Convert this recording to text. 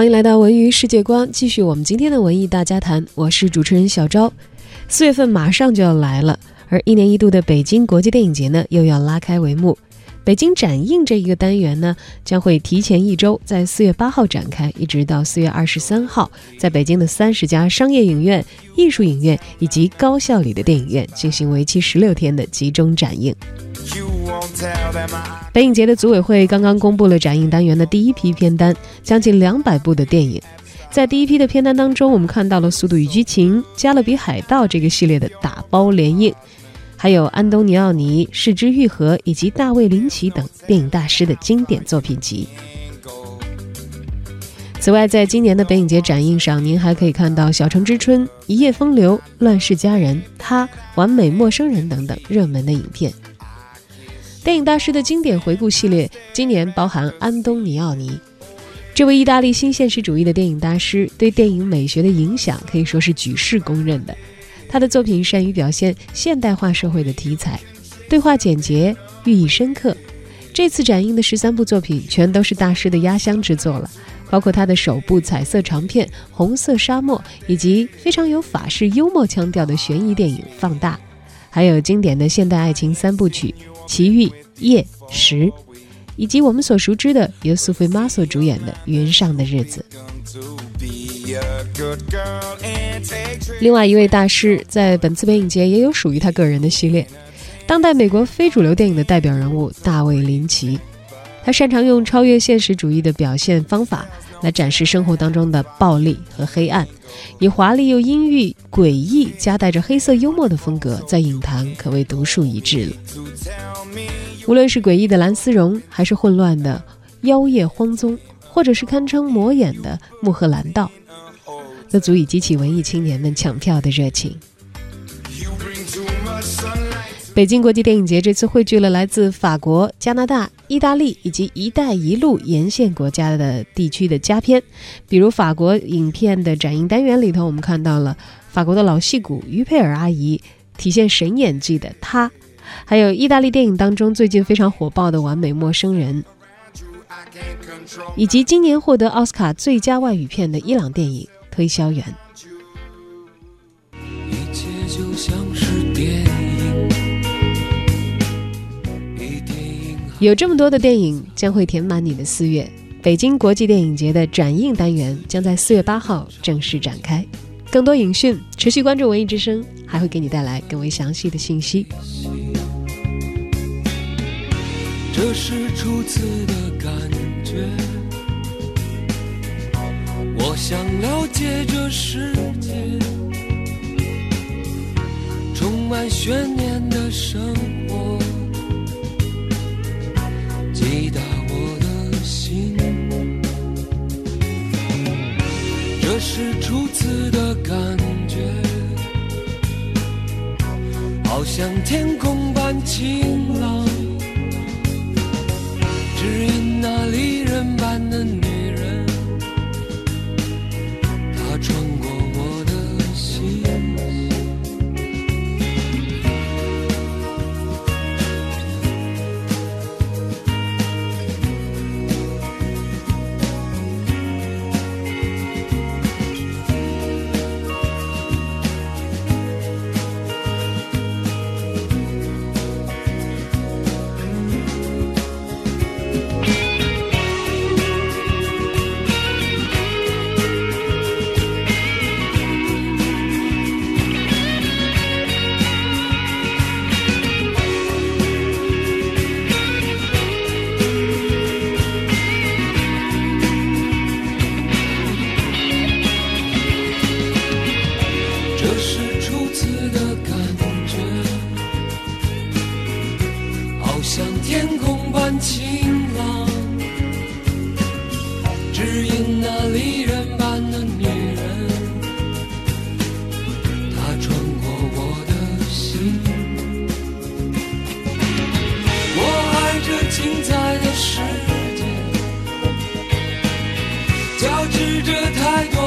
欢迎来到文娱世界观，继续我们今天的文艺大家谈。我是主持人小昭。四月份马上就要来了，而一年一度的北京国际电影节呢，又要拉开帷幕。北京展映这一个单元呢，将会提前一周，在四月八号展开，一直到四月二十三号，在北京的三十家商业影院、艺术影院以及高校里的电影院进行为期十六天的集中展映。北影节的组委会刚刚公布了展映单元的第一批片单，将近两百部的电影。在第一批的片单当中，我们看到了《速度与激情》《加勒比海盗》这个系列的打包联映，还有安东尼奥尼、世之愈合以及大卫林奇等电影大师的经典作品集。此外，在今年的北影节展映上，您还可以看到《小城之春》《一夜风流》《乱世佳人》《他》《完美陌生人》等等热门的影片。电影大师的经典回顾系列今年包含安东尼奥尼，这位意大利新现实主义的电影大师对电影美学的影响可以说是举世公认的。他的作品善于表现现代化社会的题材，对话简洁，寓意深刻。这次展映的十三部作品全都是大师的压箱之作了，包括他的首部彩色长片《红色沙漠》，以及非常有法式幽默腔调的悬疑电影《放大》，还有经典的现代爱情三部曲。奇遇夜时，以及我们所熟知的由苏菲玛索主演的《云上的日子》。另外一位大师在本次北影节也有属于他个人的系列，当代美国非主流电影的代表人物大卫林奇，他擅长用超越现实主义的表现方法来展示生活当中的暴力和黑暗。以华丽又阴郁、诡异，夹带着黑色幽默的风格，在影坛可谓独树一帜了。无论是诡异的蓝丝绒，还是混乱的妖夜荒踪，或者是堪称魔眼的穆赫兰道，都足以激起文艺青年们抢票的热情。北京国际电影节这次汇聚了来自法国、加拿大、意大利以及“一带一路”沿线国家的地区的佳片，比如法国影片的展映单元里头，我们看到了法国的老戏骨于佩尔阿姨体现神演技的《她》，还有意大利电影当中最近非常火爆的《完美陌生人》，以及今年获得奥斯卡最佳外语片的伊朗电影《推销员》。有这么多的电影将会填满你的四月，北京国际电影节的展映单元将在四月八号正式展开。更多影讯，持续关注文艺之声，还会给你带来更为详细的信息。这是初次的感觉，我想了解这世界，充满悬念的生活。击打我的心，这是初次的感觉，好像天空般晴朗，就像天空般晴朗，只因那离人般的女人，她穿过我的心。我爱这精彩的世界，交织着太多。